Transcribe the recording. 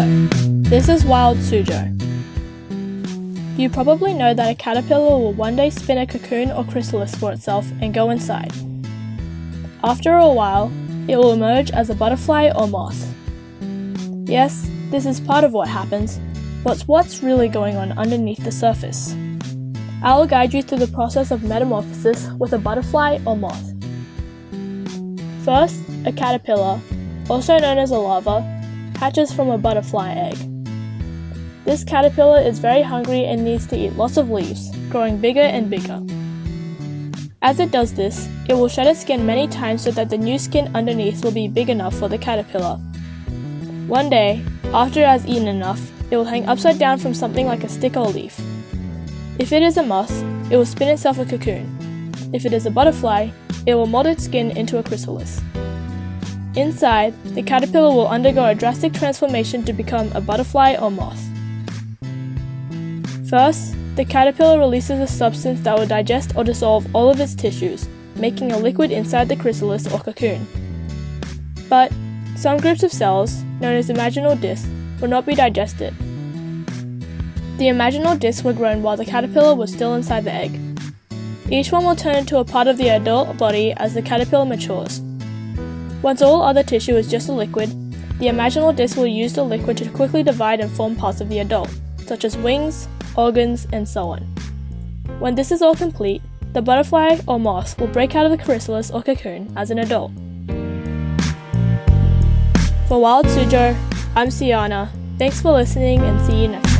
This is Wild Suzhou. You probably know that a caterpillar will one day spin a cocoon or chrysalis for itself and go inside. After a while, it will emerge as a butterfly or moth. Yes, this is part of what happens, but what's really going on underneath the surface? I'll guide you through the process of metamorphosis with a butterfly or moth. First, a caterpillar, also known as a larva, hatches from a butterfly egg. This caterpillar is very hungry and needs to eat lots of leaves, growing bigger and bigger. As it does this, it will shed its skin many times so that the new skin underneath will be big enough for the caterpillar. One day, after it has eaten enough, it will hang upside down from something like a stick or leaf. If it is a moth, it will spin itself a cocoon. If it is a butterfly, it will mold its skin into a chrysalis. Inside, the caterpillar will undergo a drastic transformation to become a butterfly or moth. First, the caterpillar releases a substance that will digest or dissolve all of its tissues, making a liquid inside the chrysalis or cocoon. But some groups of cells, known as imaginal discs, will not be digested. The imaginal discs were grown while the caterpillar was still inside the egg. Each one will turn into a part of the adult body as the caterpillar matures. Once all other tissue is just a liquid, the imaginal disc will use the liquid to quickly divide and form parts of the adult, such as wings, organs, and so on. When this is all complete, the butterfly or moth will break out of the chrysalis or cocoon as an adult. For Wild Suzhou, I'm Siana. Thanks for listening and see you next